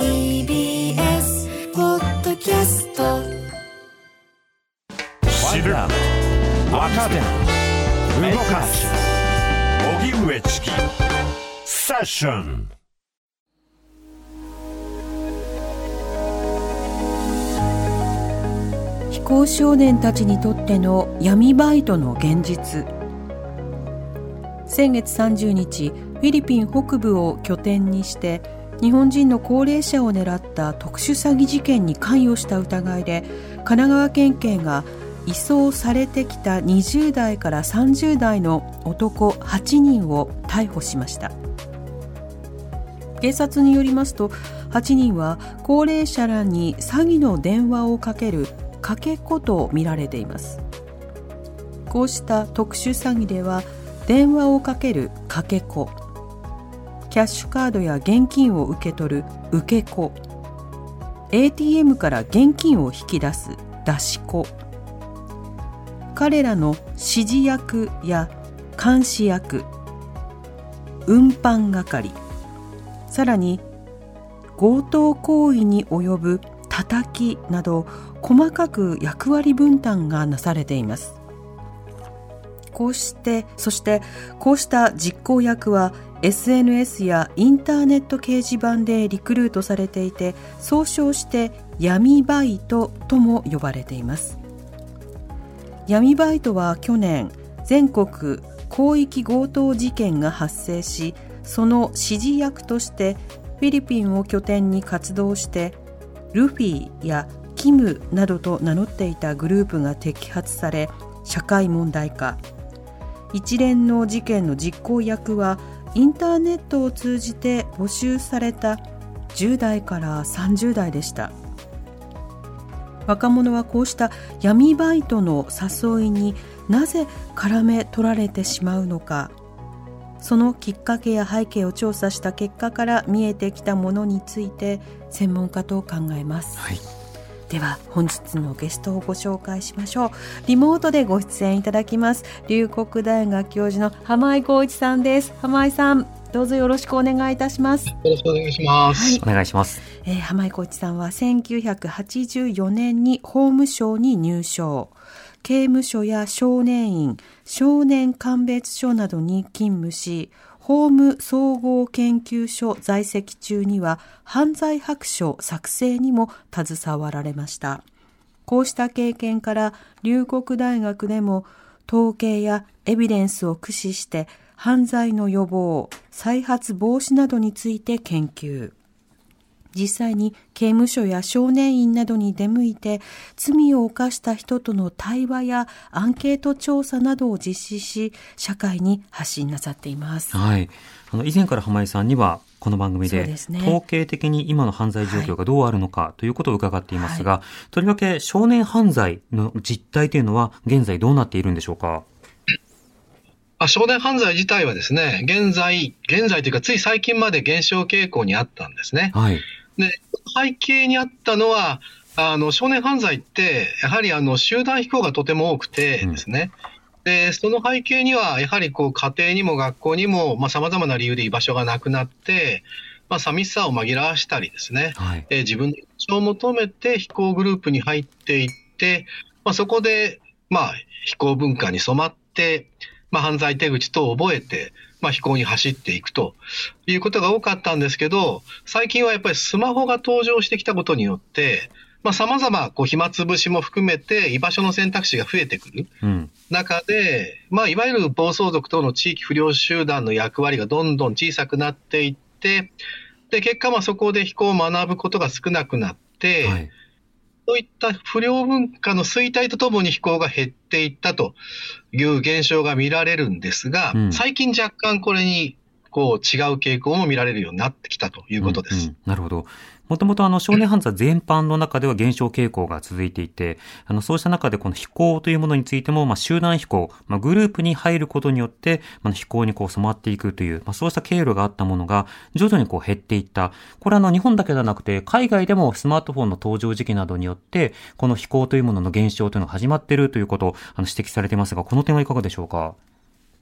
TBS ポッドキャスト知る若手動かす。荻上チキ。セッション非行少年たちにとっての闇バイトの現実。先月30日フィリピン北部を拠点にして日本人の高齢者を狙った特殊詐欺事件に関与した疑いで神奈川県警が移送されてきた20代から30代の男8人を逮捕しました。警察によりますと8人は高齢者らに詐欺の電話をかけるかけ子と見られています。こうした特殊詐欺では電話をかけるかけ子キャッシュカードや現金を受け取る受け子。ATM から現金を引き出す出し子。彼らの指示役や監視役。運搬係。さらに強盗行為に及ぶ叩きなど細かく役割分担がなされています。こうしてそしてこうした実行役は SNS やインターネット掲示板でリクルートされていて総称して闇バイトとも呼ばれています。闇バイトは去年全国広域強盗事件が発生しその指示役としてフィリピンを拠点に活動してルフィやキムなどと名乗っていたグループが摘発され社会問題化。一連の事件の実行役はインターネットを通じて募集された10代から30代でした。若者はこうした闇バイトの誘いになぜ絡め取られてしまうのか。そのきっかけや背景を調査した結果から見えてきたものについて専門家と考えます、はい、では本日のゲストをご紹介しましょう。リモートでご出演いただきます。龍谷大学教授の浜井光一さんです。浜井さんどうぞよろしくお願いいたします。よろしくお願いします、はい、お願いします。えー、浜井浩一さんは1984年に法務省に入省。刑務所や少年院少年鑑別所などに勤務し法務総合研究所在籍中には犯罪白書作成にも携わられました。こうした経験から龍谷大学でも統計やエビデンスを駆使して犯罪の予防再発防止などについて研究。実際に刑務所や少年院などに出向いて罪を犯した人との対話やアンケート調査などを実施し社会に発信なさっています。はい。あの以前から浜井さんにはこの番組で、統計的に今の犯罪状況がどうあるのかということを伺っていますが、はい、とりわけ少年犯罪の実態というのは現在どうなっているんでしょうか？少年犯罪自体はですね、現在、現在というかつい最近まで減少傾向にあったんですね。はい。で、背景にあったのは、あの、少年犯罪って、やはりあの、集団飛行がとても多くてですね、うん、で、その背景には、やはりこう、家庭にも学校にも、まあ、様々な理由で居場所がなくなって、まあ、寂しさを紛らわしたりですね、はい、え自分の居場所を求めて飛行グループに入っていって、まあ、そこで、まあ、飛行文化に染まって、まあ、犯罪手口等を覚えて、まあ、飛行に走っていくということが多かったんですけど、最近はやっぱりスマホが登場してきたことによって、まあ、様々、こう、暇つぶしも含めて、居場所の選択肢が増えてくる中で、うん、まあ、いわゆる暴走族等の地域不良集団の役割がどんどん小さくなっていって、で、結果、まあ、そこで飛行を学ぶことが少なくなって、はい、そういった不良文化の衰退とともに飛行が減っていったという現象が見られるんですが、うん、最近若干これにこう違う傾向も見られるようになってきたということです。うんうん、なるほど。もともとあの少年犯罪全般の中では減少傾向が続いていて、あのそうした中でこの飛行というものについても、まあ、集団飛行、まあ、グループに入ることによって、まあ、飛行にこう染まっていくという、まあ、そうした経路があったものが徐々にこう減っていった。これあの日本だけではなくて、海外でもスマートフォンの登場時期などによって、この飛行というものの減少というのが始まっているということをあの指摘されていますが、この点はいかがでしょうか？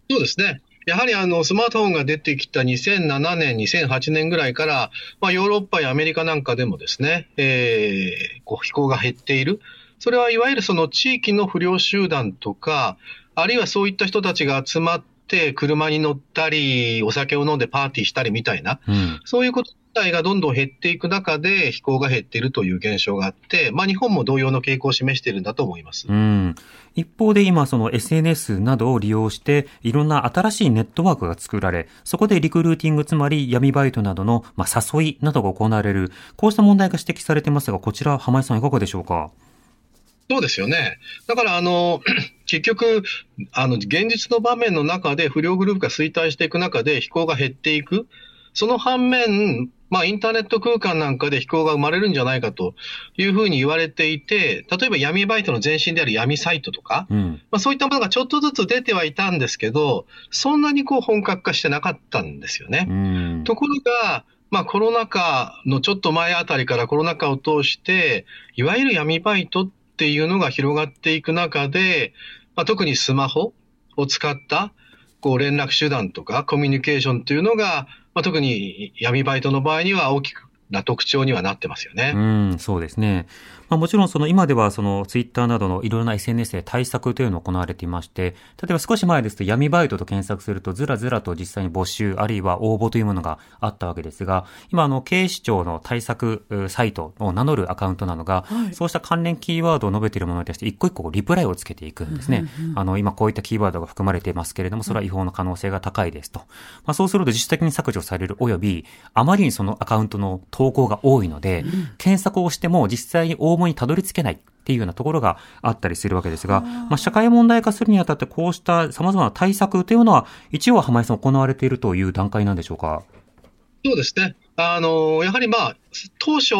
そうですね。やはりあの、スマートフォンが出てきた2007年、2008年ぐらいから、まあ、ヨーロッパやアメリカなんかでもですね、えー、こう飛行が減っている。それはいわゆるその地域の不良集団とか、あるいはそういった人たちが集まって車に乗ったり、お酒を飲んでパーティーしたりみたいな、うん、そういうこと体がどんどん減っていく中で飛行が減っているという現象があって、まあ、日本も同様の傾向を示しているんだと思います。うん、一方で今、その SNS などを利用して、いろんな新しいネットワークが作られ、そこでリクルーティング、つまり闇バイトなどの、まあ、誘いなどが行われる、こうした問題が指摘されていますが、こちら、浜井さんいかがでしょうか？そうですよね。だから、あの、結局、あの、現実の場面の中で不良グループが衰退していく中で飛行が減っていく。その反面、まあ、インターネット空間なんかで飛行が生まれるんじゃないかというふうに言われていて、例えば闇バイトの前身である闇サイトとか、うん、まあ、そういったものがちょっとずつ出てはいたんですけど、そんなにこう本格化してなかったんですよね。うん、ところが、まあ、コロナ禍のちょっと前あたりからコロナ禍を通して、いわゆる闇バイトっていうのが広がっていく中で、まあ、特にスマホを使ったこう連絡手段とかコミュニケーションというのがまあ、特に闇バイトの場合には大きくな特徴にはなってますよね。うん、そうですね。まあ、もちろんその今ではそのツイッターなどのいろいろな SNS で対策というのが行われていまして、例えば少し前ですと闇バイトと検索するとずらずらと実際に募集あるいは応募というものがあったわけですが、今あの警視庁の対策サイトを名乗るアカウントなのが、はい、そうした関連キーワードを述べているものに対して一個一個リプライをつけていくんですね。あの今こういったキーワードが含まれていますけれども、それは違法の可能性が高いですと。まあ、そうすると自主的に削除される及び、あまりにそのアカウントの投稿が多いので、検索をしても実際に応募にたどり着けない。っていうようなところがあったりするわけですが、まあ、社会問題化するにあたってこうした様々な対策というのは、一応は浜井さん行われているという段階なんでしょうか？そうですね。あの、やはりまあ、当初、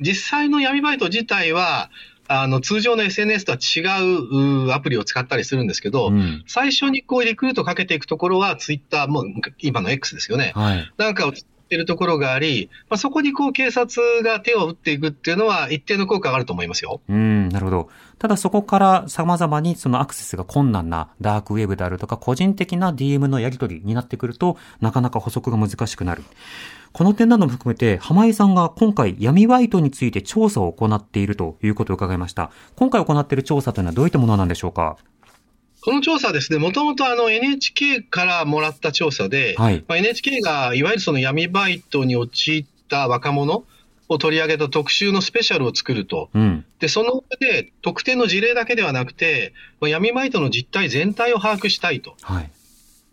実際の闇バイト自体は、あの、通常の SNS とは違うアプリを使ったりするんですけど、うん、最初にこうリクルートかけていくところは、ツイッター、もう今の X ですよね。はい、なんかをってるところがあり、まあ、そこにこう警察が手を打っていくっていうのは一定の効果があると思いますよ。うん、なるほど。ただそこから様々にそのアクセスが困難なダークウェブであるとか個人的な DM のやり取りになってくると、なかなか補足が難しくなる。この点なども含めて、浜井さんが今回闇バイトについて調査を行っているということを伺いました。今回行っている調査というのはどういったものなんでしょうか？この調査はですね、もともとあの NHK からもらった調査で、はい、まあ、NHK がいわゆるその闇バイトに陥った若者を取り上げた特集のスペシャルを作ると。うん、で、その上で特定の事例だけではなくて、まあ、闇バイトの実態全体を把握したいと。はい。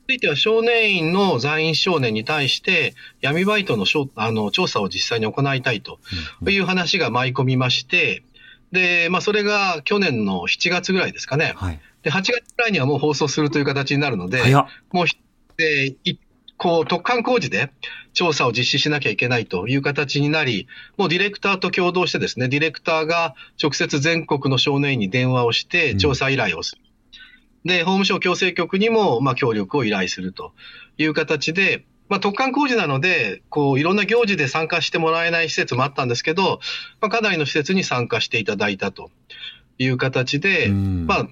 ついては少年院の在院少年に対して闇バイトのあの調査を実際に行いたいという話が舞い込みまして、で、まあ、それが去年の7月ぐらいですかね。はい。で、8月くらいにはもう放送するという形になるので、もう、で、こう、特貫工事で調査を実施しなきゃいけないという形になり、もうディレクターと共同してですね、ディレクターが直接全国の少年院に電話をして調査依頼をする。うん、で、法務省強制局にも、まあ、協力を依頼するという形で、まあ、特貫工事なので、こう、いろんな行事で参加してもらえない施設もあったんですけど、まあ、かなりの施設に参加していただいたという形で、まあ、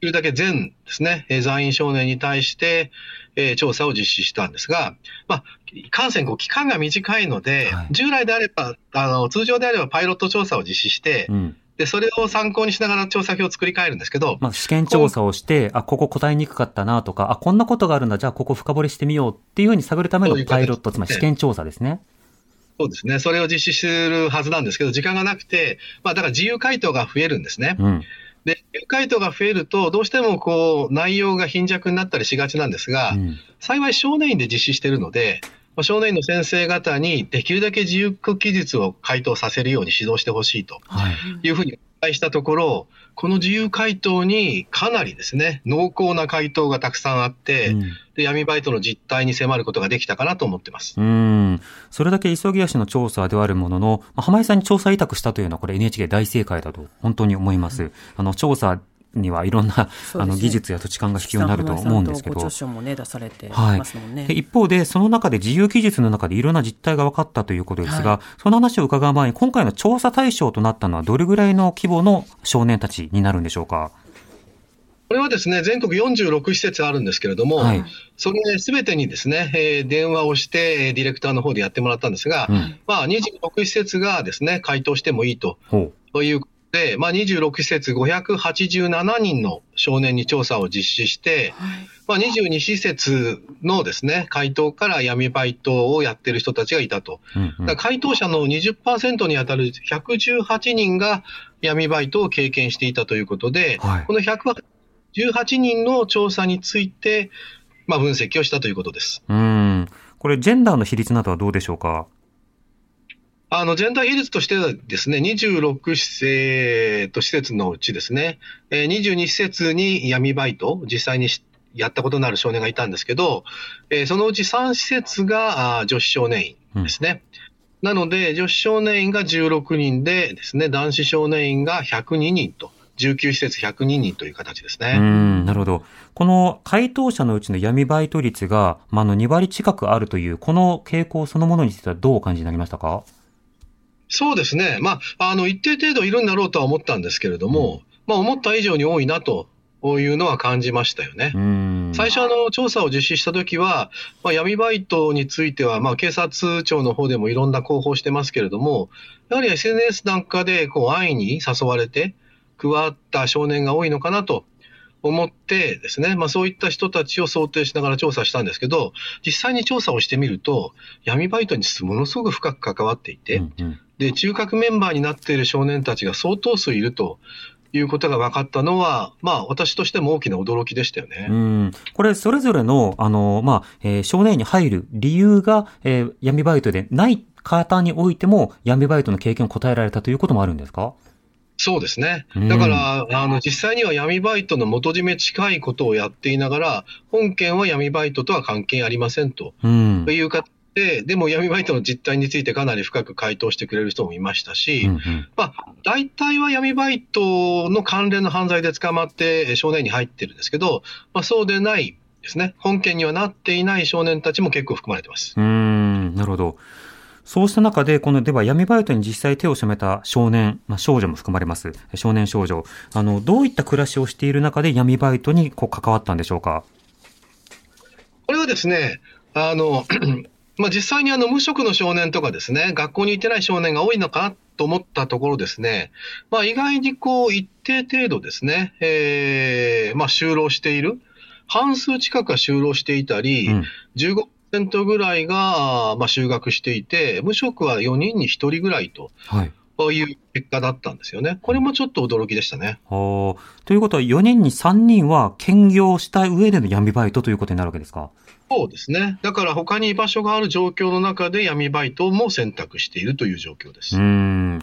きるだけ全ですね、在院少年に対して、えー、調査を実施したんですが、まあ、感染こう期間が短いので、はい、従来であれば、あの、通常であればパイロット調査を実施して、うん、で、それを参考にしながら調査票を作り変えるんですけど。まあ、試験調査をして、あ、ここ答えにくかったなとか、あ、こんなことがあるんだ、じゃあここ深掘りしてみようっていうふうに探るためのパイロット、つまり試験調査ですね。そうですね。それを実施するはずなんですけど、時間がなくて、まあ、だから自由回答が増えるんですね。うんで、回答が増えると、どうしてもこう、内容が貧弱になったりしがちなんですが、うん、幸い少年院で実施しているので、少年院の先生方にできるだけ自由記述を回答させるように指導してほしいというふうにお願いしたところ、この自由回答にかなりですね、濃厚な回答がたくさんあって、うん、で闇バイトの実態に迫ることができたかなと思ってます。うん。それだけ急ぎ足の調査ではあるものの、浜井さんに調査委託したというのはこれ NHK 大正解だと本当に思います。うん、あの、調査にはいろんな、ね、あの技術や土地勘が必要になると思うんですけど。ね、出されてはい、一方で、その中で自由記述の中でいろんな実態が分かったということですが、はい、その話を伺う前に、今回の調査対象となったのはどれぐらいの規模の少年たちになるんでしょうか？これはですね、全国46施設あるんですけれども、はい、それすべてにですね、えー、電話をして、ディレクターの方でやってもらったんですが、うん、まあ、26施設がですね、回答してもいいというで、まあ、26施設587人の少年に調査を実施して、はい、まあ、22施設のですね、回答から闇バイトをやってる人たちがいたと。うんうん、回答者の20%に当たる118人が闇バイトを経験していたということで、はい、この118人の調査について、まあ、分析をしたということです。うん。これ、ジェンダーの比率などはどうでしょうか？あの、全体比率としてはですね、26施設施設のうちですね、22施設に闇バイト、実際にやったことのある少年がいたんですけど、そのうち3施設が女子少年院ですね。うん、なので、女子少年院が16人でですね、男子少年院が102人と。19施設102人という形ですね。うん、なるほど。この回答者のうちの闇バイト率が、まあ、の2割近くあるという、この傾向そのものについてはどうお感じになりましたか？そうですね。まあ、あの、一定程度いるんだろうとは思ったんですけれども、うん、まあ、思った以上に多いなというのは感じましたよね。最初、あの、調査を実施したときは、まあ、闇バイトについては、まあ、警察庁の方でもいろんな広報してますけれども、やはり SNS なんかで、こう、安易に誘われて、加わった少年が多いのかなと思ってですね、まあそういった人たちを想定しながら調査したんですけど、実際に調査をしてみると、闇バイトにものすごく深く関わっていて、うんうん、で、中核メンバーになっている少年たちが相当数いるということが分かったのは、まあ、私としても大きな驚きでしたよね。うん。これ、それぞれの、あの、まあ、えー、少年に入る理由が、えー、闇バイトでない方においても、闇バイトの経験を答えられたということもあるんですか？そうですね。だから、あの、実際には闇バイトの元締め近いことをやっていながら、本件は闇バイトとは関係ありませんと、うん、いうかで、でも闇バイトの実態についてかなり深く回答してくれる人もいましたし、うんうん、まあ、大体は闇バイトの関連の犯罪で捕まって少年に入ってるんですけど、まあ、そうでないですね。本件にはなっていない少年たちも結構含まれてます。うん、なるほど。そうした中で、この、では闇バイトに実際手を染めた少年、まあ、少女も含まれます。少年少女。あの、どういった暮らしをしている中で闇バイトにこう関わったんでしょうか？これはですね、あの、まあ、実際にあの無職の少年とかですね、学校に行ってない少年が多いのかと思ったところですね、まあ、意外にこう一定程度ですね、えー、まあ、就労している。半数近くは就労していたり、うん、15 10%ぐらいが、まあ、就学していて、無職は4人に1人ぐらいと。はいういう結果だったんですよね。これもちょっと驚きでしたね。はあ。ということは、4人に3人は兼業した上での闇バイトということになるわけですか？そうですね。だから他に居場所がある状況の中で闇バイトも選択しているという状況です。うん。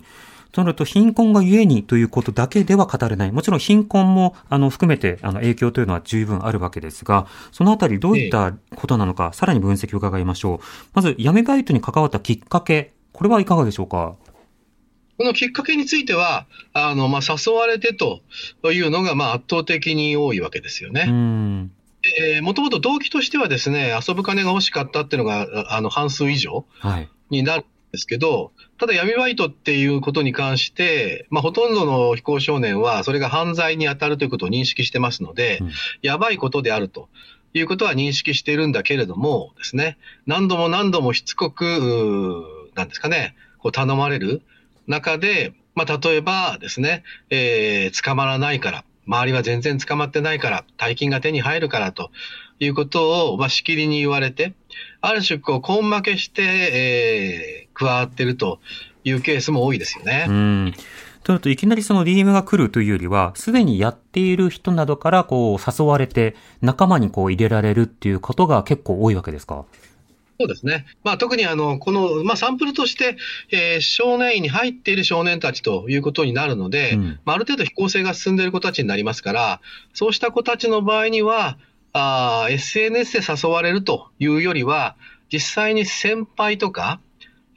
となると、貧困がゆえにということだけでは語れない。もちろん貧困も、あの、含めて、あの、影響というのは十分あるわけですが、そのあたりどういったことなのか、ええ、さらに分析を伺いましょう。まず、闇バイトに関わったきっかけ、これはいかがでしょうか？このきっかけについては、あの、まあ、誘われてというのが、まあ、圧倒的に多いわけですよね。もともと動機としてはですね、遊ぶ金が欲しかったっていうのが、あの、半数以上になるですけど、ただ闇バイトっていうことに関して、まあ、ほとんどの非行少年は、それが犯罪に当たるということを認識してますので、うん、やばいことであると。いうことは認識しているんだけれどもですね、何度も何度もしつこく、なんですかね、こう頼まれる中で、まあ、例えばですね、えー、捕まらないから、周りは全然捕まってないから、大金が手に入るからということを、まあ、しきりに言われて、ある種、こう、根負けして、えー、加わってるというケースも多いですよね。うん。となると、いきなりその DM が来るというよりは、すでにやっている人などから、こう、誘われて、仲間にこう、入れられるっていうことが結構多いわけですか？そうですね。まあ、特にあの、この、まあ、サンプルとして、えー、少年院に入っている少年たちということになるので、うん、まあ、ある程度非行性が進んでいる子たちになりますから、そうした子たちの場合には、あ SNS で誘われるというよりは、実際に先輩とか、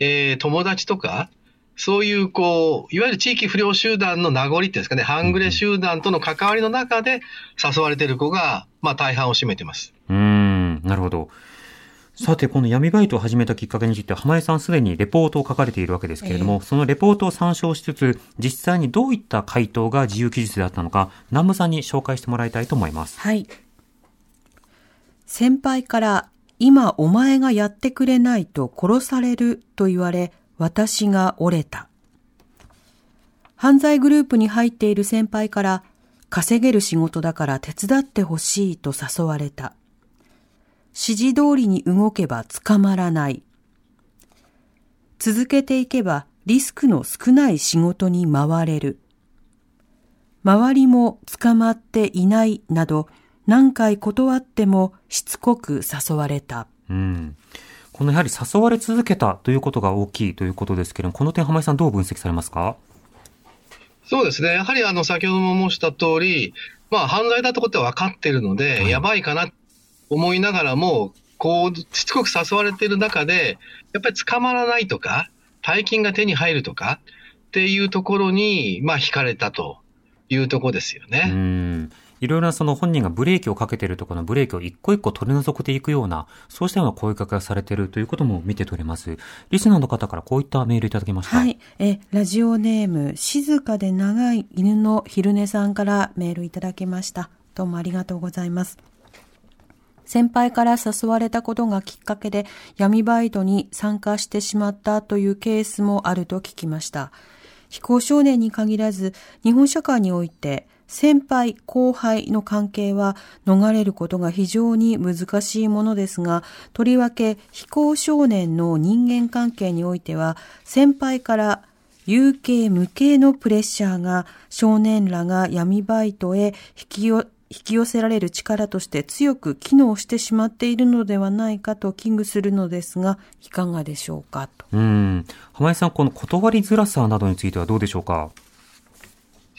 えー、友達とか、そういう、こう、いわゆる地域不良集団の名残っていうんですかね、半グレ集団との関わりの中で誘われている子が、まあ大半を占めてます。うん、なるほど。さて、この闇バイトを始めたきっかけについて、浜江さんすでにレポートを書かれているわけですけれども、えー、そのレポートを参照しつつ、実際にどういった回答が自由記述であったのか、南部さんに紹介してもらいたいと思います。はい。先輩から、今お前がやってくれないと殺されると言われ、私が折れた。犯罪グループに入っている先輩から、稼げる仕事だから手伝ってほしいと誘われた。指示通りに動けば捕まらない。続けていけばリスクの少ない仕事に回れる。周りも捕まっていないなど何回断ってもしつこく誘われた。うん。このやはり誘われ続けたということが大きいということですけれども、この点浜井さんどう分析されますか？そうですね。やはりあの、先ほども申した通り、まあ犯罪だってことは分かってるので、はい、やばいかな思いながらも、こう、しつこく誘われている中で、やっぱり捕まらないとか、大金が手に入るとかっていうところに、まあ、惹かれたというところですよね。いろいろなその本人がブレーキをかけているところのブレーキを一個一個取り除けていくような、そうしたような声かけがされているということも見て取れます。リスナーの方からこういったメールいただきました？はい。え、ラジオネーム、静かで長い犬の昼寝さんからメールいただきました。どうもありがとうございます。先輩から誘われたことがきっかけで闇バイトに参加してしまったというケースもあると聞きました。非行少年に限らず、日本社会において先輩後輩の関係は逃れることが非常に難しいものですが、とりわけ非行少年の人間関係においては、先輩から有形無形のプレッシャーが少年らが闇バイトへ引き寄引き寄せられる力として強く機能してしまっているのではないかと危惧するのですが、いかがでしょうかと。うん。浜井さん、この断りづらさなどについてはどうでしょうか？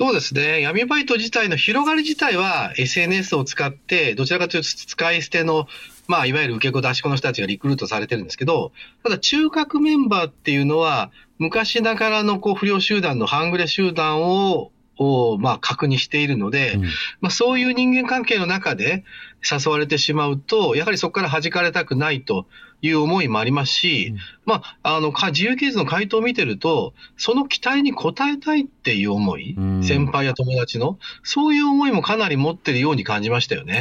そうですね。闇バイト自体の広がり自体は SNS を使って、どちらかというと使い捨ての、まあ、いわゆる受け子出し子の人たちがリクルートされてるんですけど、ただ中核メンバーっていうのは、昔ながらのこう不良集団の半グレ集団をを、まあ、確認しているので、うん、まあ、そういう人間関係の中で誘われてしまうと、やはりそこから弾かれたくないという思いもありますし、うん、まあ、あの、自由記述の回答を見てると、その期待に応えたいっていう思い、うん、先輩や友達の、そういう思いもかなり持ってるように感じましたよね。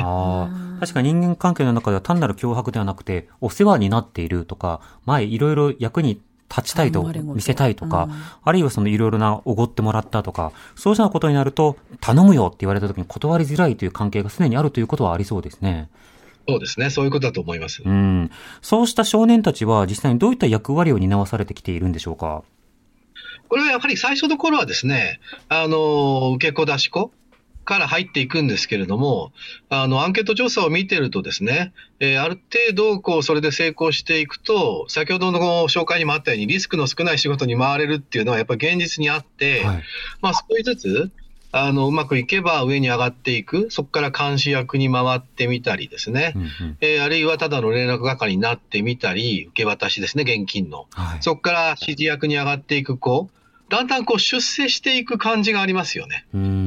確かに人間関係の中では単なる脅迫ではなくて、お世話になっているとか、前いろいろ役に立ちたいと、見せたいとか、うん、あるいはそのいろいろなおごってもらったとか、そうしたことになると、頼むよって言われた時に断りづらいという関係がすでにあるということはありそうですね。そうですね。そういうことだと思います。うん。そうした少年たちは実際にどういった役割を担わされてきているんでしょうか？これはやはり最初の頃はですね、あの、受け子出し子から入っていくんですけれども、あの、アンケート調査を見てるとですね、えー、ある程度、こう、それで成功していくと、先ほどの紹介にもあったように、リスクの少ない仕事に回れるっていうのは、やっぱり現実にあって、はい、まあ、少しずつ、あの、うまくいけば上に上がっていく、そこから監視役に回ってみたりですね、うんうん、えー、あるいはただの連絡係になってみたり、受け渡しですね、現金の。はい、そこから指示役に上がっていく子、だんだんこう出世していく感じがありますよね。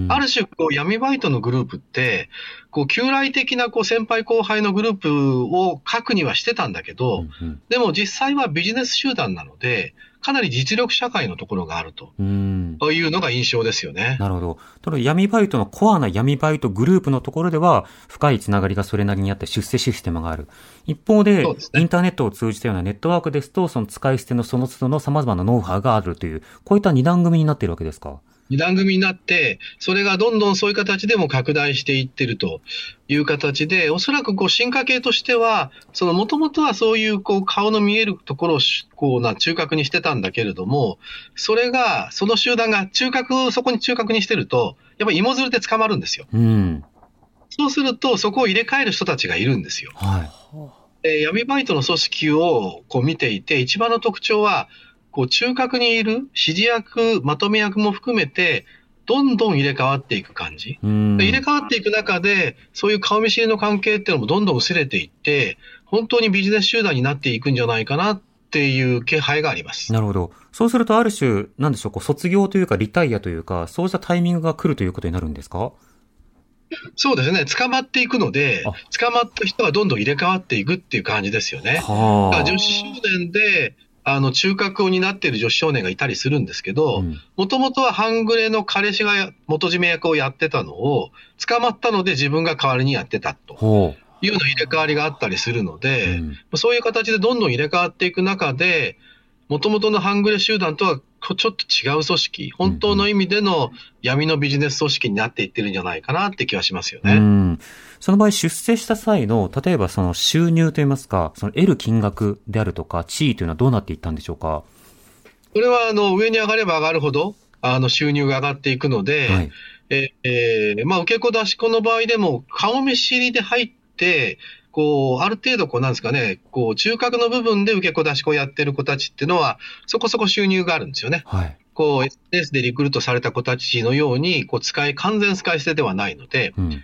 ある種こう闇バイトのグループって、こう旧来的なこう先輩後輩のグループを書くにはしてたんだけど、うんうん、でも実際はビジネス集団なので、かなり実力社会のところがあると。いうのが印象ですよね。なるほど。ただ闇バイトのコアな闇バイトグループのところでは、深いつながりがそれなりにあって出世システムがある。一方で、でね、インターネットを通じたようなネットワークですと、その使い捨てのその都度の様々なノウハウがあるという、こういった二段組になっているわけですか？二段組になって、それがどんどんそういう形でも拡大していってるという形で、おそらくこう進化系としては、そのもともとはそういうこう顔の見えるところをこうな中核にしてたんだけれども、それが、その集団が中核、そこに中核にしてると、やっぱり芋づるで捕まるんですよ。うん、そうすると、そこを入れ替える人たちがいるんですよ。はい、闇バイトの組織をこう見ていて、一番の特徴は、こう中核にいる指示役、まとめ役も含めて、どんどん入れ替わっていく感じ。入れ替わっていく中で、そういう顔見知りの関係っていうのもどんどん薄れていって、本当にビジネス集団になっていくんじゃないかなっていう気配があります。なるほど。そうするとある種、なんでしょう、こう卒業というかリタイアというか、そうしたタイミングが来るということになるんですか？そうですね。捕まっていくので、捕まった人はどんどん入れ替わっていくっていう感じですよね。女子少年で、あの、中核を担っている女子少年がいたりするんですけど、もともとは半グレの彼氏が元締め役をやってたのを、捕まったので自分が代わりにやってたと。いうような入れ替わりがあったりするので、うん、そういう形でどんどん入れ替わっていく中で、もともとの半グレ集団とはちょっと違う組織、本当の意味での闇のビジネス組織になっていってるんじゃないかなって気はしますよね。うん、その場合、出世した際の、例えばその収入といいますか、その得る金額であるとか、地位というのはどうなっていったんでしょうか？これは、あの、上に上がれば上がるほど、あの、収入が上がっていくので、はい、ええー、まあ、受け子出し子の場合でも、顔見知りで入って、こう、ある程度、こう、なんですかね、こう、中核の部分で受け子出し子やってる子たちっていうのは、そこそこ収入があるんですよね。はい。こう、SNS でリクルートされた子たちのように、こう、使い、完全使い捨てではないので、うん、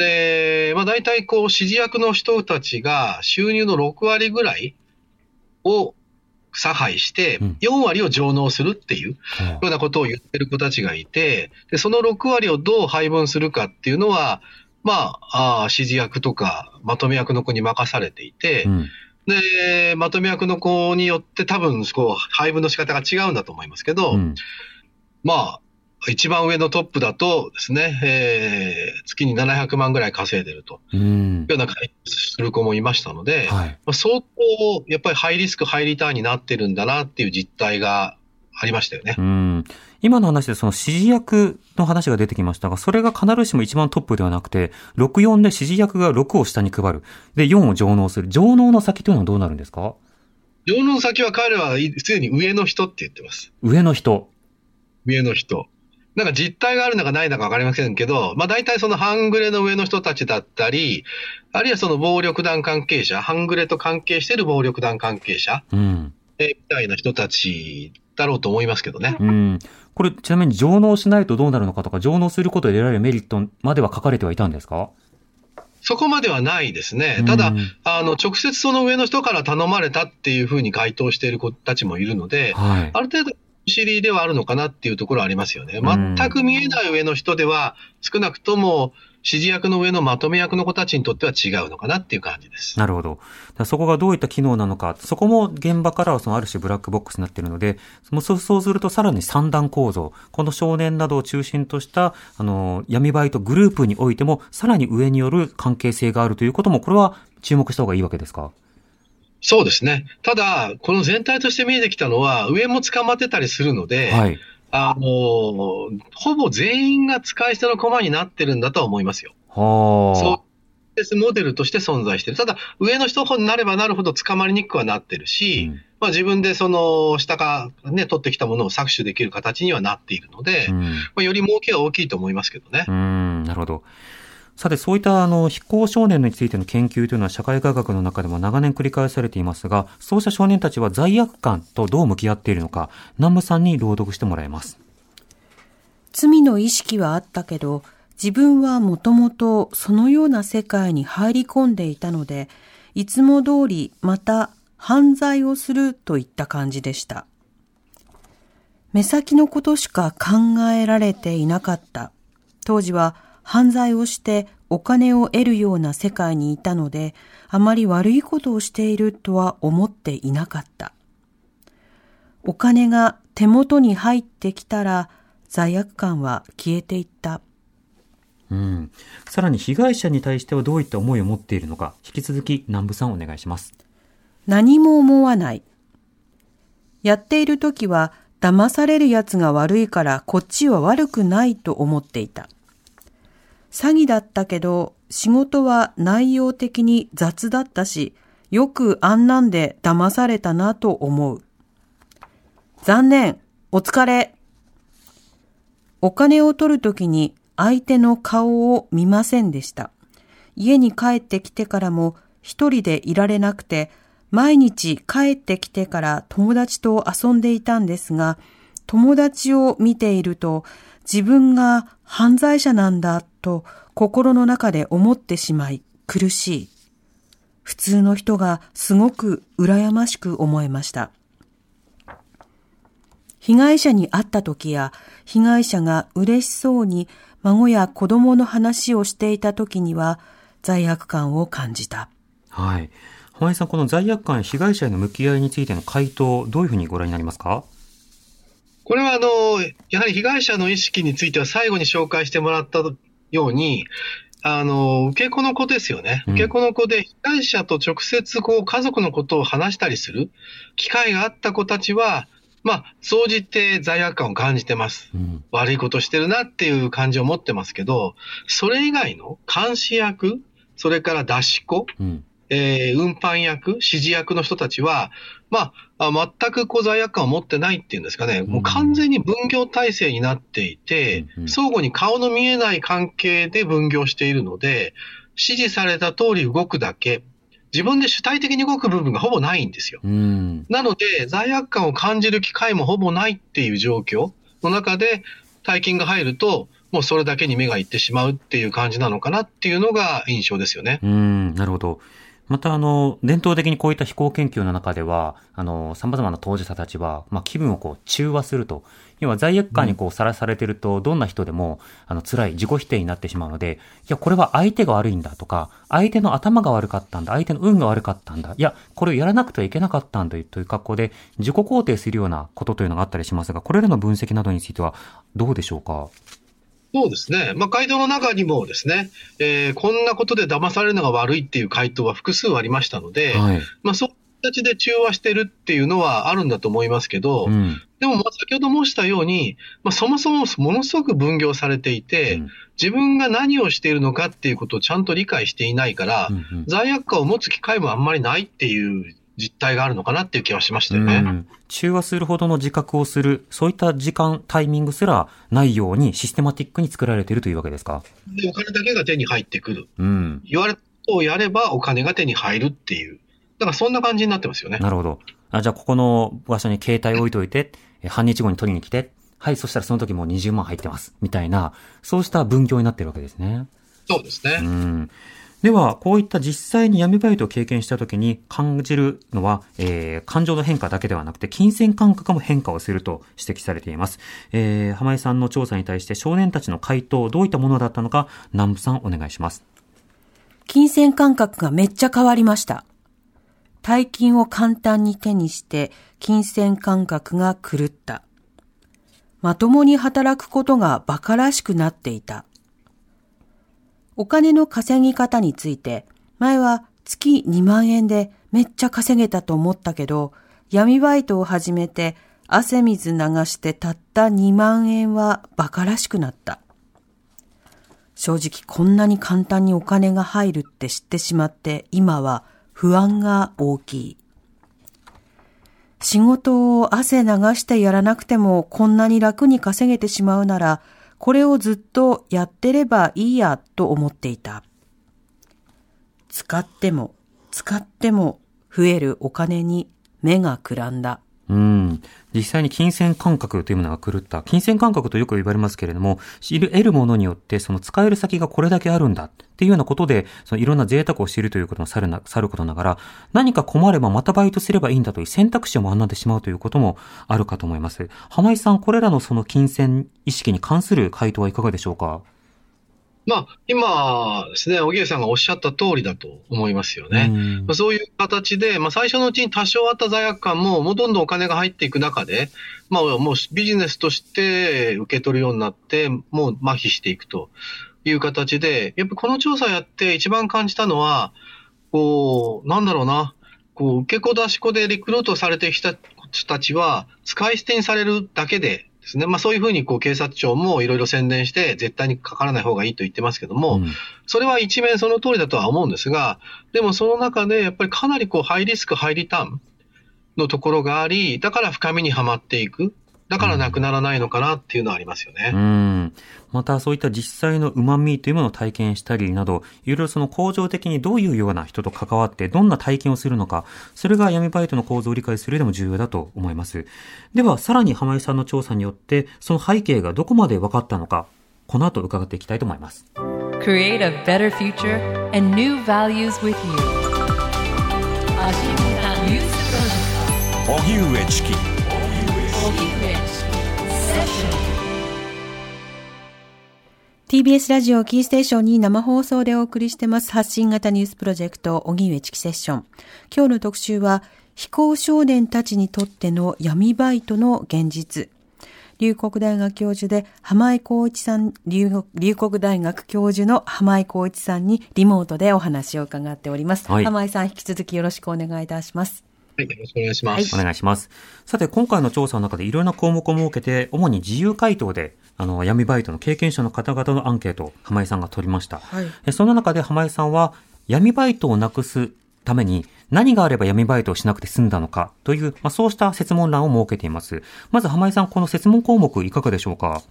で、まあ、大体、こう、指示役の人たちが収入の6割ぐらいを差配して、4割を上納するっていうようなことを言ってる子たちがいて、で、その6割をどう配分するかっていうのは、まあ、あ指示役とか、まとめ役の子に任されていて、うん、で、まとめ役の子によって多分、こう、配分の仕方が違うんだと思いますけど、うん、まあ、一番上のトップだとですね、えー、月に700万ぐらい稼いでるというような会する子もいましたので、はい、まあ、相当、やっぱりハイリスク、ハイリターンになってるんだなっていう実態がありましたよね。うん今の話でその指示役の話が出てきましたが、それが必ずしも一番トップではなくて、64で指示役が6を下に配る。で、4を上納する。上納の先というのはどうなるんですか？上納の先は彼はすでに上の人って言ってます。上の人上の人。なんか実態があるのかないのかわかりませんけど、まあ大体その半グレの上の人たちだったり、あるいはその暴力団関係者、半グレと関係している暴力団関係者、うん、みたいな人たちだろうと思いますけどね。うん。これ、ちなみに上納しないとどうなるのかとか、上納することで得られるメリットまでは書かれてはいたんですか？そこまではないですね。ただ、あの、直接その上の人から頼まれたっていうふうに回答している子たちもいるので、はい、ある程度、知りではあるのかなっていうところはありますよね。全く見えない上の人では、少なくとも指示役の上のまとめ役の子たちにとっては違うのかなっていう感じです。なるほど。そこがどういった機能なのか、そこも現場からはそのある種ブラックボックスになっているので、そうそうするとさらに三段構造、この少年などを中心とした、あの、闇バイトグループにおいても、さらに上による関係性があるということも、これは注目した方がいいわけですか？そうですね。ただ、この全体として見えてきたのは、上も捕まってたりするので、はい、あの、ほぼ全員が使い捨ての駒になってるんだとは思いますよ。はあ。そうモデルとして存在してる。ただ、上の人になればなるほど捕まりにくくはなってるし、うん、まあ自分でその下からね、取ってきたものを搾取できる形にはなっているので、うん、まあより儲けは大きいと思いますけどね。うん、なるほど。さて、そういったあの、非行少年についての研究というのは社会科学の中でも長年繰り返されていますが、そうした少年たちは罪悪感とどう向き合っているのか、南部さんに朗読してもらいます。罪の意識はあったけど、自分はもともとそのような世界に入り込んでいたので、いつも通りまた犯罪をするといった感じでした。目先のことしか考えられていなかった。当時は犯罪をしてお金を得るような世界にいたので、あまり悪いことをしているとは思っていなかった。お金が手元に入ってきたら罪悪感は消えていった。うん。さらに被害者に対してはどういった思いを持っているのか、引き続き南部さんお願いします。何も思わない。やっている時は騙される奴が悪いからこっちは悪くないと思っていた。詐欺だったけど、仕事は内容的に雑だったし、よくあんなんで騙されたなと思う。残念、お疲れ。お金を取るときに相手の顔を見ませんでした。家に帰ってきてからも一人でいられなくて、毎日帰ってきてから友達と遊んでいたんですが、友達を見ていると自分が犯罪者なんだと心の中で思ってしまい苦しい。普通の人がすごく羨ましく思えました。被害者に会った時や被害者が嬉しそうに孫や子供の話をしていた時には罪悪感を感じた。はい。浜井さん、この罪悪感や被害者への向き合いについての回答、どういうふうにご覧になりますか？これはあの、やはり被害者の意識については最後に紹介してもらったように、あの、受け子の子ですよね。受け子の子で、被害者と直接こう家族のことを話したりする機会があった子たちは、まあ、総じて罪悪感を感じてます。うん、悪いことしてるなっていう感じを持ってますけど、それ以外の監視役、それから出し子、うん、えー、運搬役、指示役の人たちは、まあ、全くこう罪悪感を持ってないっていうんですかね、もう完全に分業体制になっていて、相互に顔の見えない関係で分業しているので、指示された通り動くだけ、自分で主体的に動く部分がほぼないんですよ。なので、罪悪感を感じる機会もほぼないっていう状況の中で、大金が入ると、もうそれだけに目がいってしまうっていう感じなのかなっていうのが印象ですよね。うん、なるほど。また、あの、伝統的にこういった飛行研究の中では、あの、様々な当事者たちは、まあ、気分をこう、中和すると。要は罪悪感にこう、さらされてると、どんな人でも、あの、辛い自己否定になってしまうので、いや、これは相手が悪いんだとか、相手の頭が悪かったんだ、相手の運が悪かったんだ、いや、これをやらなくてはいけなかったんだという格好で、自己肯定するようなことというのがあったりしますが、これらの分析などについては、どうでしょうか？そうですね。まあ、回答の中にもですね、えー、こんなことで騙されるのが悪いっていう回答は複数ありましたので、はい、まあ、そういう形で中和してるっていうのはあるんだと思いますけど、うん、でも、先ほど申したように、まあ、そもそもものすごく分業されていて、うん、自分が何をしているのかっていうことをちゃんと理解していないから、うんうん、罪悪感を持つ機会もあんまりないっていう実態があるのかなっていう気はしましたよね。中和するほどの自覚をする、そういった時間、タイミングすらないようにシステマティックに作られているというわけですか？で、お金だけが手に入ってくる。うん。言われをやればお金が手に入るっていう。だからそんな感じになってますよね。なるほど。あじゃあ、ここの場所に携帯置いといて、半日後に取りに来て、はい、そしたらその時もう20万入ってます。みたいな、そうした分業になってるわけですね。そうですね。うん。では、こういった実際に闇バイトを経験したときに感じるのは、えー、感情の変化だけではなくて、金銭感覚も変化をすると指摘されています。えー、浜井さんの調査に対して少年たちの回答、どういったものだったのか、南部さんお願いします。金銭感覚がめっちゃ変わりました。大金を簡単に手にして、金銭感覚が狂った。まともに働くことが馬鹿らしくなっていた。お金の稼ぎ方について、前は月2万円でめっちゃ稼げたと思ったけど、闇バイトを始めて汗水流してたった2万円は馬鹿らしくなった。正直こんなに簡単にお金が入るって知ってしまって今は不安が大きい。仕事を汗流してやらなくてもこんなに楽に稼げてしまうならこれをずっとやってればいいやと思っていた。使っても使っても増えるお金に目がくらんだ。うん。実際に金銭感覚というものが狂った。金銭感覚とよく言われますけれども、得るものによってその使える先がこれだけあるんだっていうようなことで、そのいろんな贅沢をしているということもさるな、さることながら、何か困ればまたバイトすればいいんだという選択肢を学んでしまうということもあるかと思います。浜井さん、これらのその金銭意識に関する回答はいかがでしょうか？まあ、今ですね、荻上さんがおっしゃった通りだと思いますよね。まあ、そういう形で、まあ、最初のうちに多少あった罪悪感も、もうどんどんお金が入っていく中で、まあ、もうビジネスとして受け取るようになって、もう麻痺していくという形で、やっぱこの調査やって一番感じたのは、こう、なんだろうな、こう、受け子出し子でリクルートされてきた人たちは、使い捨てにされるだけで、ですね。まあそういうふうにこう警察庁もいろいろ宣伝して絶対にかからない方がいいと言ってますけども、うん、それは一面その通りだとは思うんですが、でもその中でやっぱりかなりこうハイリスク、ハイリターンのところがあり、だから深みにはまっていく。だからなくならないのかなっていうのはありますよね。うん。またそういった実際の旨味というものを体験したりなど、いろいろその構造的にどういうような人と関わってどんな体験をするのか、それが闇バイトの構造を理解する上でも重要だと思います。では、さらに浜井さんの調査によって、その背景がどこまで分かったのか、この後伺っていきたいと思います。Create a better future and new values with you. 荻上チキ TBS ラジオキーステーションに生放送でお送りしてます発信型ニュースプロジェクト、荻上チキセッション。今日の特集は、非行少年たちにとっての闇バイトの現実。龍谷大学教授で浜井光一さん、龍谷大学教授の浜井光一さんにリモートでお話を伺っております。はい、浜井さん、引き続きよろしくお願いいたします。はい、よろしくお願いします。はい、お願いします。さて、今回の調査の中でいろんな項目を設けて、主に自由回答であの、闇バイトの経験者の方々のアンケートを浜井さんが取りました。はい、その中で浜井さんは、闇バイトをなくすために何があれば闇バイトをしなくて済んだのかという、まあ、そうした設問欄を設けています。まず浜井さん、この設問項目いかがでしょうか？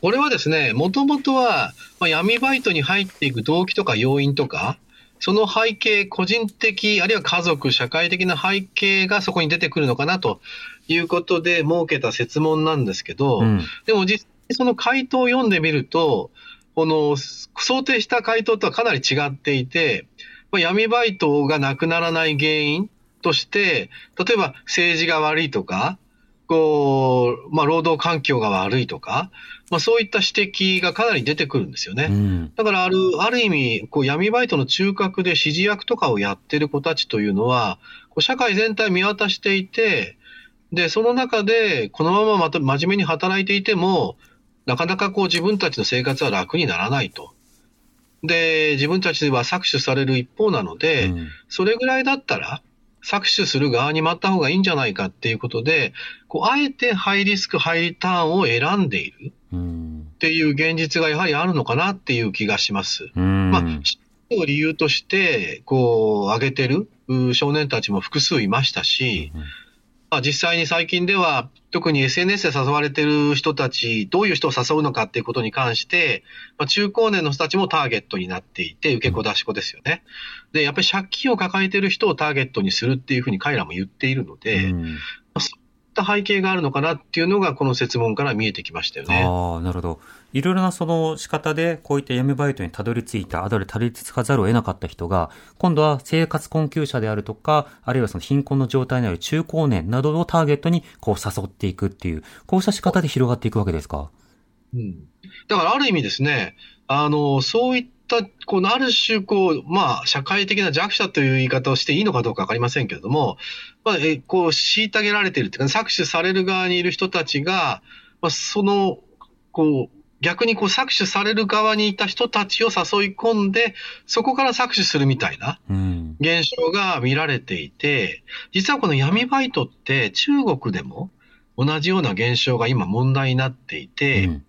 これはですね、もともとは、まあ、闇バイトに入っていく動機とか要因とか、その背景、個人的、あるいは家族、社会的な背景がそこに出てくるのかなということで設けた設問なんですけど、うん、でも実際その回答を読んでみると、この想定した回答とはかなり違っていて、まあ、闇バイトがなくならない原因として、例えば政治が悪いとか、こう、まあ、労働環境が悪いとか、まあ、そういった指摘がかなり出てくるんですよね。うん、だから、ある、ある意味、こう、闇バイトの中核で指示役とかをやってる子たちというのは、こう社会全体見渡していて、で、その中で、このまままた真面目に働いていても、なかなかこう自分たちの生活は楽にならないと。で、自分たちは搾取される一方なので、うん、それぐらいだったら、搾取する側に回った方がいいんじゃないかっていうことで、こう、あえてハイリスク、ハイリターンを選んでいる。っていう現実がやはりあるのかなっていう気がします。まあ、理由として、こう、挙げてる少年たちも複数いましたし、まあ、実際に最近では、特に SNS で誘われている人たち、どういう人を誘うのかっていうことに関して、まあ、中高年の人たちもターゲットになっていて、受け子出し子ですよね。で、やっぱり借金を抱えている人をターゲットにするっていうふうに彼らも言っているので、うん、った背景があるのかなっていうのが、この説問から見えてきましたよね。ああ、なるほど。いろいろなその仕方で、こういった闇バイトにたどり着いた、あどりたどり着かざるを得なかった人が、今度は生活困窮者であるとか、あるいはその貧困の状態にある中高年などをターゲットにこう誘っていくっていう、こうした仕方で広がっていくわけですか？うん。だからある意味ですね、あの、そういった、このある種、こう、まあ、社会的な弱者という言い方をしていいのかどうかわかりませんけれども、まあ、え、こう、虐げられているというか、搾取される側にいる人たちが、まあ、その、こう、逆にこう搾取される側にいた人たちを誘い込んで、そこから搾取するみたいな現象が見られていて、実はこの闇バイトって中国でも同じような現象が今問題になっていて、うん、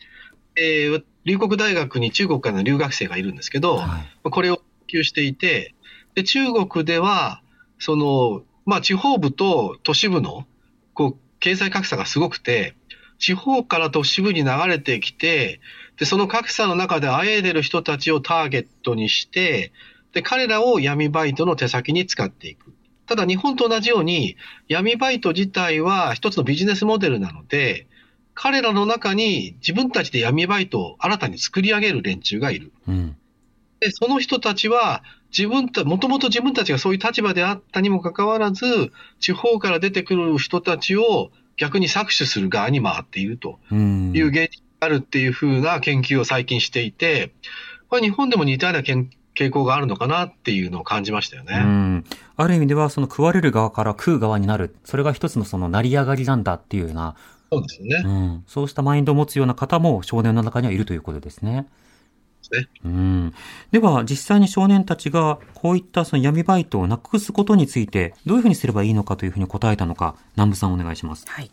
えー、龍谷大学に中国からの留学生がいるんですけど、はい、これを研究していて、で中国では、その、まあ地方部と都市部のこう経済格差がすごくて、地方から都市部に流れてきて、で、その格差の中であえいでる人たちをターゲットにして、で、彼らを闇バイトの手先に使っていく。ただ日本と同じように、闇バイト自体は一つのビジネスモデルなので、彼らの中に自分たちで闇バイトを新たに作り上げる連中がいる。うん、で、その人たちは、自分た、もともと自分たちがそういう立場であったにもかかわらず、地方から出てくる人たちを逆に搾取する側に回っているという現実があるっていうふうな研究を最近していて、これ日本でも似たような傾向があるのかなっていうのを感じましたよね。ある意味では、その食われる側から食う側になる。それが一つのその成り上がりなんだっていうような。そうですよね、うん。そうしたマインドを持つような方も少年の中にはいるということですね。ね。うん。では、実際に少年たちが、こういったその闇バイトをなくすことについて、どういうふうにすればいいのかというふうに答えたのか、南部さんお願いします。はい。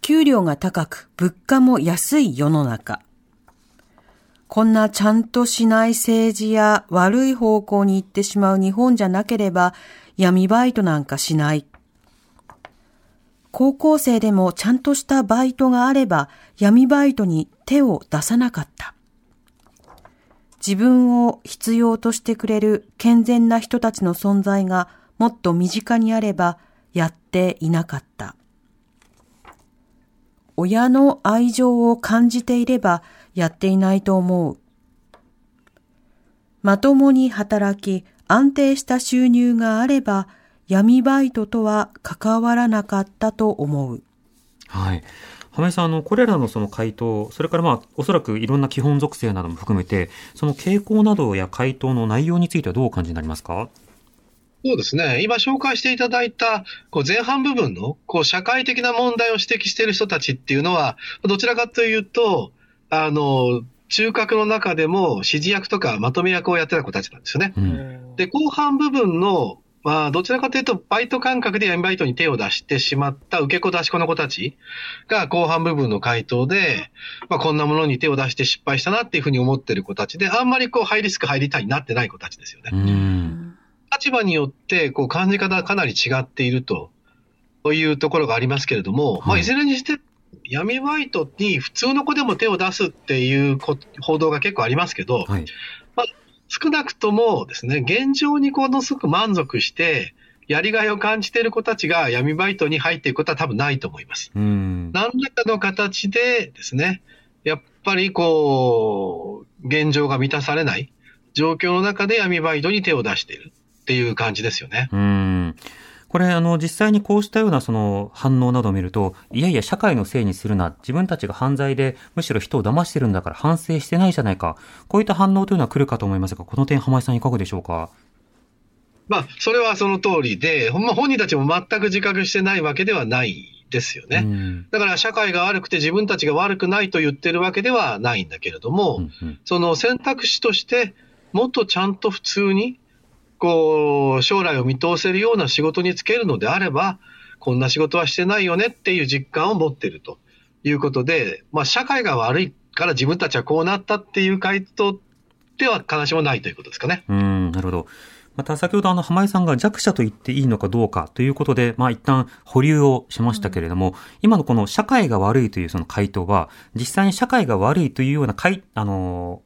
給料が高く、物価も安い世の中。こんなちゃんとしない政治や悪い方向に行ってしまう日本じゃなければ、闇バイトなんかしない。高校生でもちゃんとしたバイトがあれば、闇バイトに手を出さなかった。自分を必要としてくれる健全な人たちの存在がもっと身近にあればやっていなかった。親の愛情を感じていればやっていないと思う。まともに働き安定した収入があれば闇バイトとは関わらなかったと思う。はい。浜井さん、あの、これらのその回答、それからまあ、おそらくいろんな基本属性なども含めて、その傾向などや回答の内容についてはどうお感じになりますか？そうですね。今紹介していただいた、こう前半部分の、こう社会的な問題を指摘している人たちっていうのは、どちらかというと、あの、中核の中でも指示役とかまとめ役をやってた子たちなんですよね。うん、で、後半部分の、まあ、どちらかというと、バイト感覚で闇バイトに手を出してしまった受け子出し子の子たちが後半部分の回答で、まあ、こんなものに手を出して失敗したなっていうふうに思ってる子たちで、あんまりこう、ハイリスク入りたいになってない子たちですよね。立場によって、こう、感じ方がかなり違っているというところがありますけれども、まあ、いずれにして闇バイトに普通の子でも手を出すっていう報道が結構ありますけど、はい、まあ、少なくともですね、現状にこのすごく満足して、やりがいを感じている子たちが闇バイトに入っていくことは多分ないと思います。何らかの形でですね、やっぱりこう、現状が満たされない状況の中で闇バイトに手を出しているっていう感じですよね。うんこれ、あの、実際にこうしたようなその反応などを見ると、いやいや、社会のせいにするな。自分たちが犯罪で、むしろ人を騙してるんだから反省してないじゃないか。こういった反応というのは来るかと思いますが、この点、浜井さんいかがでしょうか？まあ、それはその通りで、まあ、本人たちも全く自覚してないわけではないですよね。うん、だから社会が悪くて自分たちが悪くないと言ってるわけではないんだけれども、うんうん、その選択肢として、もっとちゃんと普通にこう、将来を見通せるような仕事に就けるのであれば、こんな仕事はしてないよねっていう実感を持ってるということで、まあ、社会が悪いから自分たちはこうなったっていう回答では必ずしもないということですかね。うん、なるほど。また先ほどあの浜井さんが弱者と言っていいのかどうかということで、まあ一旦保留をしましたけれども、うん、今のこの社会が悪いというその回答は、実際に社会が悪いというような回、あの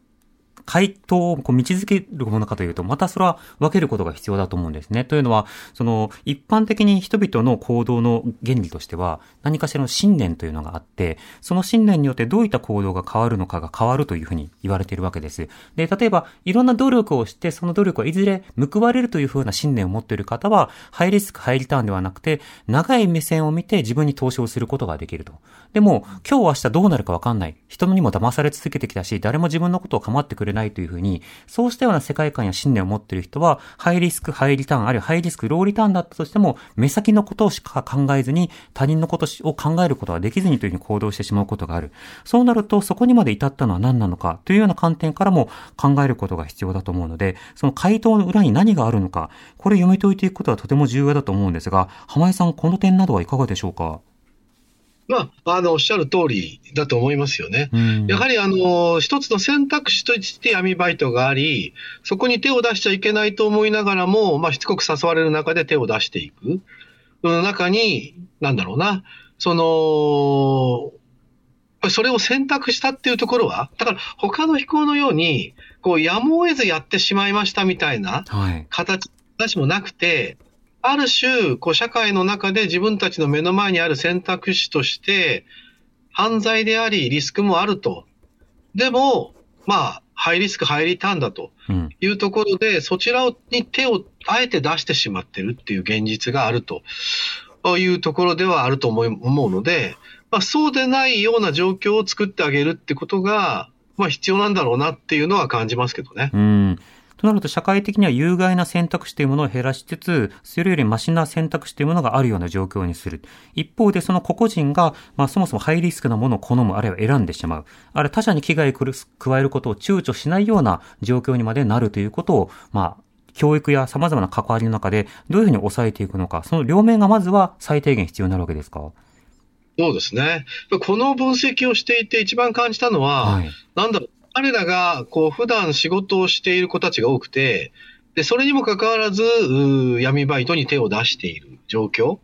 回答をこう導けるものかというと、またそれは分けることが必要だと思うんですね。というのは、その、一般的に人々の行動の原理としては、何かしらの信念というのがあって、その信念によってどういった行動が変わるのかが変わるというふうに言われているわけです。で、例えば、いろんな努力をして、その努力はいずれ報われるというふうな信念を持っている方は、ハイリスク、ハイリターンではなくて、長い目線を見て自分に投資をすることができると。でも、今日明日どうなるかわかんない。人にも騙され続けてきたし、誰も自分のことを構ってくれないないというふうに、そうしたような世界観や信念を持っている人は、ハイリスク、ハイリターン、あるいはハイリスク、ローリターンだったとしても、目先のことをしか考えずに、他人のことを考えることができずにというふうに行動してしまうことがある。そうなると、そこにまで至ったのは何なのかというような観点からも考えることが必要だと思うので、その回答の裏に何があるのか、これ読み解いていくことはとても重要だと思うんですが、浜井さん、この点などはいかがでしょうか？まあ、あの、おっしゃる通りだと思いますよね。うん、やはり、あの、一つの選択肢として闇バイトがあり、そこに手を出しちゃいけないと思いながらも、まあ、しつこく誘われる中で手を出していく。その中に、なんだろうな、その、それを選択したっていうところは、だから他の飛行のように、こう、やむを得ずやってしまいましたみたいな形、はい、もなくて、ある種、こう、社会の中で自分たちの目の前にある選択肢として、犯罪であり、リスクもあると。でも、まあ、ハイリスク、ハイリターンだというところで、うん、そちらに手をあえて出してしまってるっていう現実があるというところではあると思うので、まあ、そうでないような状況を作ってあげるってことが、まあ、必要なんだろうなっていうのは感じますけどね。うんとなると社会的には有害な選択肢というものを減らしつつ、それよりマシな選択肢というものがあるような状況にする。一方でその個々人が、まあそもそもハイリスクなものを好む、あるいは選んでしまう。あるいは他者に危害を加えることを躊躇しないような状況にまでなるということを、まあ、教育や様々な関わりの中でどういうふうに抑えていくのか、その両面がまずは最低限必要になるわけですか？そうですね。この分析をしていて一番感じたのは、はい、なんだろう、彼らが、こう、普段仕事をしている子たちが多くて、で、それにもかかわらず、闇バイトに手を出している状況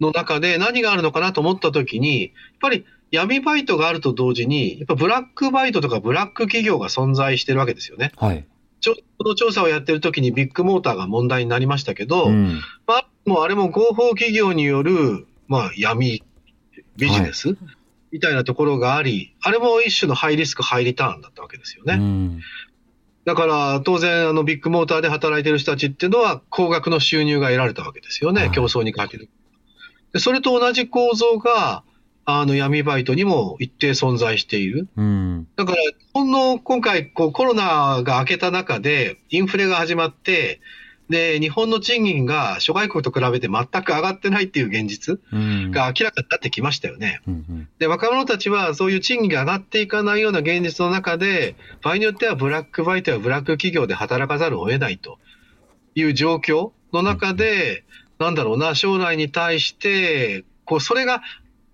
の中で何があるのかなと思ったときに、やっぱり闇バイトがあると同時に、やっぱブラックバイトとかブラック企業が存在してるわけですよね。はい。この調査をやってるときにビッグモーターが問題になりましたけど、うん、まあ、もうあれも合法企業による、まあ、闇ビジネス、はい、みたいなところがあり、あれも一種のハイリスク、ハイリターンだったわけですよね。だから、当然、あの、ビッグモーターで働いてる人たちっていうのは、高額の収入が得られたわけですよね、競争にかける。でそれと同じ構造が、あの闇バイトにも一定存在している。うん、だから、ほんの今回こうコロナが明けた中で、インフレが始まって、で、日本の賃金が諸外国と比べて全く上がってないっていう現実が明らかになってきましたよね。うんうん、で、若者たちはそういう賃金が上がっていかないような現実の中で、場合によってはブラックバイトやブラック企業で働かざるを得ないと。いう状況の中で、うん、なんだろうな、将来に対して、こう、それが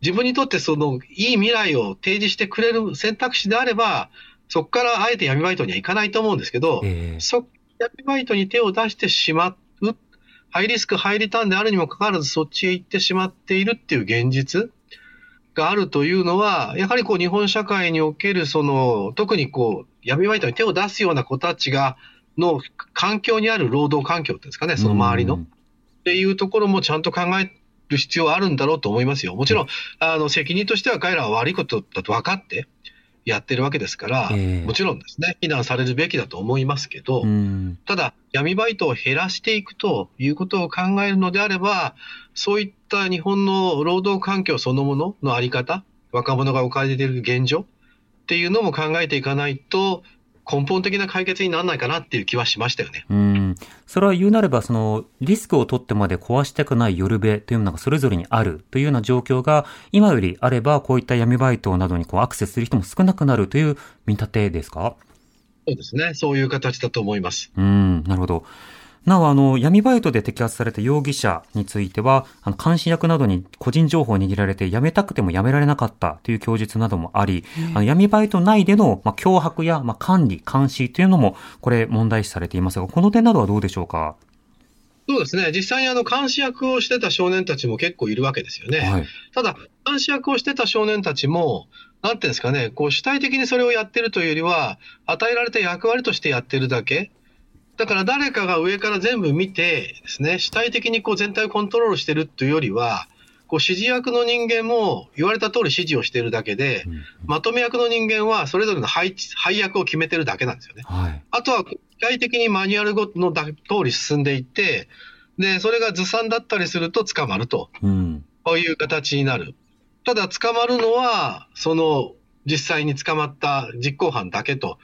自分にとってそのいい未来を提示してくれる選択肢であれば、そこからあえて闇バイトには行かないと思うんですけど、えー、そ闇バイトに手を出してしまう、ハイリスク、ハイリターンであるにもかかわらずそっちへ行ってしまっているっていう現実。があるというのは、やはりこう日本社会におけるその、特にこう闇バイトに手を出すような子たちが、の環境にある労働環境っていうんですかね、その周りの。っていうところもちゃんと考える必要はあるんだろうと思いますよ。もちろん、あの、責任としては彼らは悪いことだと分かって、やってるわけですから、えー、もちろんですね、非難されるべきだと思いますけど、ただ、闇バイトを減らしていくということを考えるのであれば、そういった日本の労働環境そのもののあり方、若者が置かれている現状っていうのも考えていかないと、根本的な解決にならないかなっていう気はしましたよね。うん。それは言うなれば、その、リスクを取ってまで壊したくない夜べというのがそれぞれにあるというような状況が、今よりあれば、こういった闇バイトなどにこうアクセスする人も少なくなるという見立てですか？そうですね。そういう形だと思います。うん、なるほど。なお、あの、闇バイトで摘発された容疑者については、あの、監視役などに個人情報を握られて辞めたくても辞められなかったという供述などもあり、あの闇バイト内での、まあ、脅迫や、まあ、管理、監視というのも、これ問題視されていますが、この点などはどうでしょうか？そうですね。実際にあの、監視役をしてた少年たちも結構いるわけですよね。はい、ただ、監視役をしてた少年たちも、なんていうんですかね、こう主体的にそれをやってるというよりは、与えられた役割としてやってるだけ。だから誰かが上から全部見てですね、主体的にこう全体をコントロールしてるというよりは、こう指示役の人間も言われた通り指示をしてるだけで、うん。まとめ役の人間はそれぞれの配配役を決めてるだけなんですよね。はい、あとは機械的にマニュアルの通り進んでいって、で、それがずさんだったりすると捕まると、うん、こういう形になる。ただ捕まるのは、その実際に捕まった実行犯だけと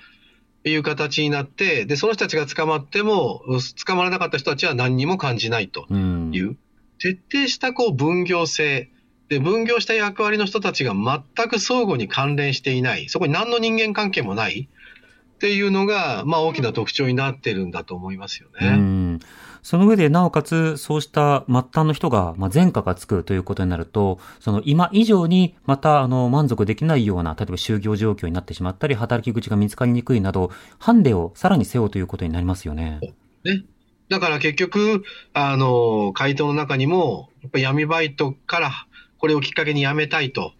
いう形になって、で、その人たちが捕まっても、捕まらなかった人たちは何にも感じないと。いう、うん、徹底したこう分業制、で、分業した役割の人たちが全く相互に関連していない、そこに何の人間関係もない。っていうのが、まあ大きな特徴になってるんだと思いますよね。うんその上で、なおかつ、そうした末端の人が、まあ、前科がつくということになると、その今以上に、また、あの、満足できないような、例えば就業状況になってしまったり、働き口が見つかりにくいなど、ハンデをさらに背負うということになりますよね。ね。だから結局、あの、回答の中にも、やっぱ闇バイトから、これをきっかけに辞めたいと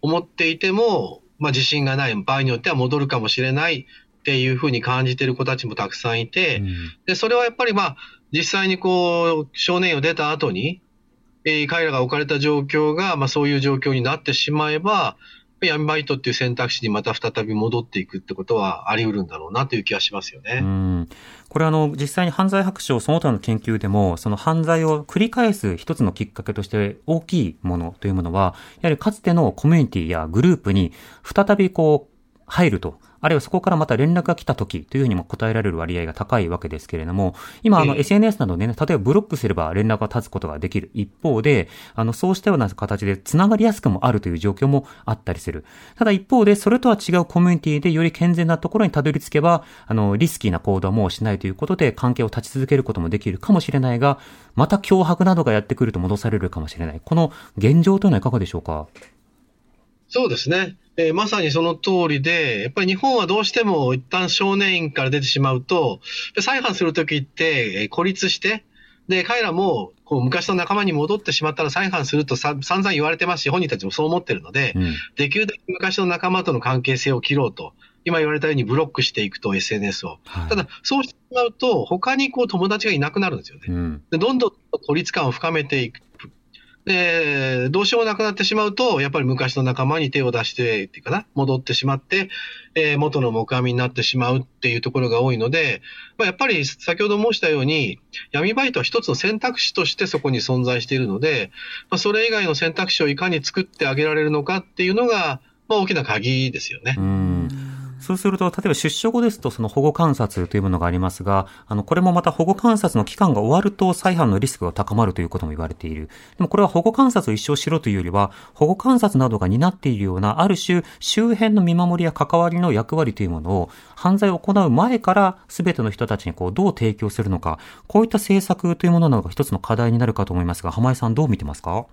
思っていても、まあ、自信がない、場合によっては戻るかもしれないっていうふうに感じている子たちもたくさんいて、うん、で、それはやっぱりまあ、実際にこう、少年院を出た後に、えー、彼らが置かれた状況が、まあそういう状況になってしまえば、闇バイトっていう選択肢にまた再び戻っていくってことはあり得るんだろうなという気がしますよね。うん。これあの、実際に犯罪白書その他の研究でも、その犯罪を繰り返す一つのきっかけとして大きいものというものは、やはりかつてのコミュニティやグループに再びこう、入るとあるいはそこからまた連絡が来た時というふうにも答えられる割合が高いわけですけれども、今、あの、SNS などでね、例えばブロックすれば連絡が立つことができる一方で、あの、そうしたような形で繋がりやすくもあるという状況もあったりする。ただ一方で、それとは違うコミュニティでより健全なところにたどり着けば、あの、リスキーな行動はもうしないということで、関係を立ち続けることもできるかもしれないが、また脅迫などがやってくると戻されるかもしれない。この現状というのはいかがでしょうか？そうですね。えー、まさにその通りで、やっぱり日本はどうしても一旦少年院から出てしまうと、再犯するときって、えー、孤立して、で、彼らも、こう、昔の仲間に戻ってしまったら再犯するとさ散々言われてますし、本人たちもそう思ってるので、うん、できるだけ昔の仲間との関係性を切ろうと。今言われたようにブロックしていくと SNS を。はい、ただ、そうしてしまうと、他にこう友達がいなくなるんですよね。うん、でどんどん孤立感を深めていくで、どうしようもなくなってしまうと、やっぱり昔の仲間に手を出して、っていうかな、戻ってしまって、えー、元の木阿弥になってしまうっていうところが多いので、まあ、やっぱり先ほど申したように、闇バイトは一つの選択肢としてそこに存在しているので、まあ、それ以外の選択肢をいかに作ってあげられるのかっていうのが、まあ、大きな鍵ですよね。うんそうすると、例えば出所後ですと、その保護観察というものがありますが、あの、これもまた保護観察の期間が終わると再犯のリスクが高まるということも言われている。でもこれは保護観察を一生しろというよりは、保護観察などが担っているような、ある種、周辺の見守りや関わりの役割というものを、犯罪を行う前から全ての人たちにこう、どう提供するのか、こういった政策というものなのが一つの課題になるかと思いますが、浜井さんどう見てますか？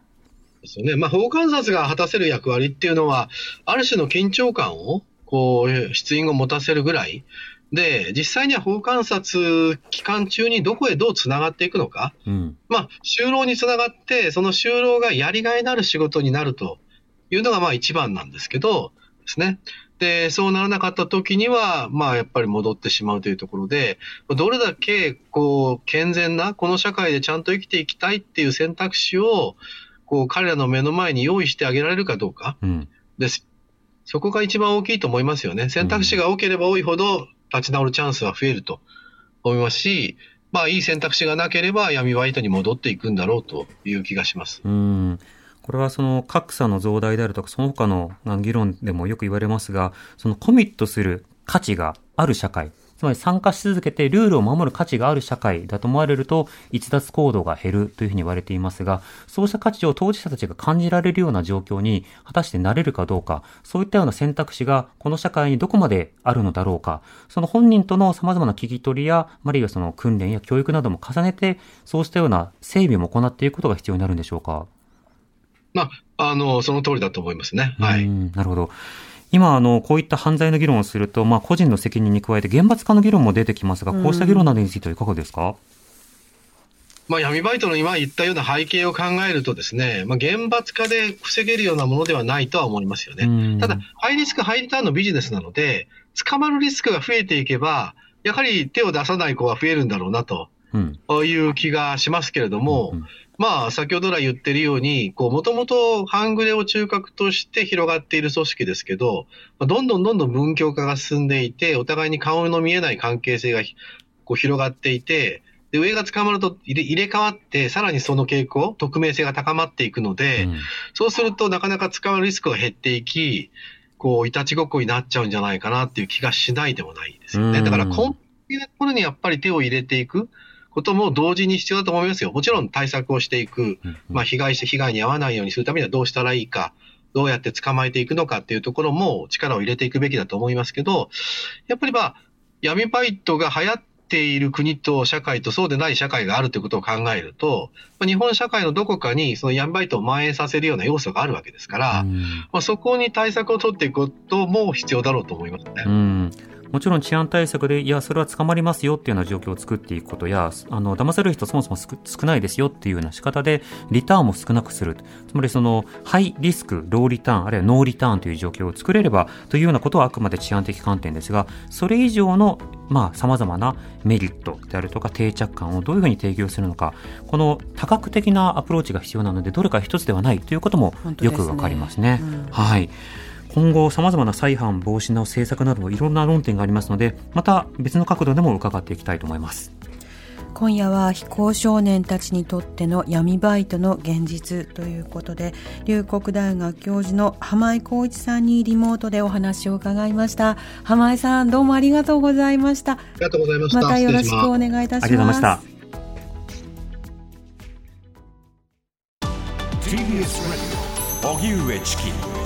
ですよね。まあ、保護観察が果たせる役割っていうのは、ある種の緊張感をこう、出印を持たせるぐらい。で、実際には法観察期間中にどこへどう繋がっていくのか。うん、まあ、就労につながって、その就労がやりがいのある仕事になるというのがまあ一番なんですけど、ですね。で、そうならなかった時には、まあやっぱり戻ってしまうというところで、どれだけこう健全なこの社会でちゃんと生きていきたいっていう選択肢を、こう彼らの目の前に用意してあげられるかどうかです。そこが一番大きいと思いますよね。選択肢が多ければ多いほど立ち直るチャンスは増えると思いますし、まあいい選択肢がなければ闇バイトに戻っていくんだろうという気がします。うんこれはその格差の増大であるとか、その他の議論でもよく言われますが、そのコミットする価値がある社会、つまり参加し続けてルールを守る価値がある社会だと思われると、逸脱行動が減るというふうに言われていますが、そうした価値を当事者たちが感じられるような状況に果たしてなれるかどうか、そういったような選択肢がこの社会にどこまであるのだろうか、その本人との様々な聞き取りや、あるいはその訓練や教育なども重ねて、そうしたような整備も行っていくことが必要になるんでしょうか？まあ、あの、その通りだと思いますね。はい。なるほど。今、あの、こういった犯罪の議論をすると、まあ、個人の責任に加えて厳罰化の議論も出てきますが、こうした議論などについてはいかがですか、まあ、闇バイトの今言ったような背景を考えるとですね、まあ、厳罰化で防げるようなものではないとは思いますよね。ただ、ハイリスク、ハイリターンのビジネスなので、捕まるリスクが増えていけば、やはり手を出さない子は増えるんだろうなと、いう気がしますけれども、うんうんまあ、先ほど来言ってるように、こう、もともと半グレを中核として広がっている組織ですけど、どんどんどんどん文教化が進んでいて、お互いに顔の見えない関係性がこう広がっていて、で、上が捕まると入れ入れ替わって、さらにその傾向、匿名性が高まっていくので、うん、そうするとなかなか捕まるリスクが減っていき、こう、いたちごっこになっちゃうんじゃないかなっていう気がしないでもないですよね。だから、根本的なところにやっぱり手を入れていく。ことも同時に必要だと思いますよ。もちろん対策をしていく、まあ、被害者、被害に遭わないようにするためにはどうしたらいいか、どうやって捕まえていくのかっていうところも力を入れていくべきだと思いますけど、やっぱりまあ、闇バイトが流行っている国と社会とそうでない社会があるということを考えると、まあ、日本社会のどこかにその闇バイトを蔓延させるような要素があるわけですから、まあ、そこに対策を取っていくことも必要だろうと思いますね。もちろん治安対策で、いや、それは捕まりますよっていうような状況を作っていくことや、あの、騙される人そもそも少ないですよっていうような仕方で、リターンも少なくする。つまりその、ハイリスク、ローリターン、あるいはノーリターンという状況を作れれば、というようなことはあくまで治安的観点ですが、それ以上の、まあ、様々なメリットであるとか定着感をどういうふうに提供するのか、この多角的なアプローチが必要なので、どれか一つではないということもよくわかりますね。すねうん、はい。今後様々な再犯防止の政策などいろんな論点がありますので、また別の角度でも伺っていきたいと思います。今夜は非行少年たちにとっての闇バイトの現実ということで龍谷大学教授の浜井浩一さんにリモートでお話を伺いました。浜井さんどうもありがとうございました。ありがとうございました。またよろしくお願いいたします。ありがとうございました。TBS 荻上チキ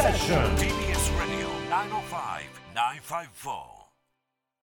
Session. TBS Radio 905 954.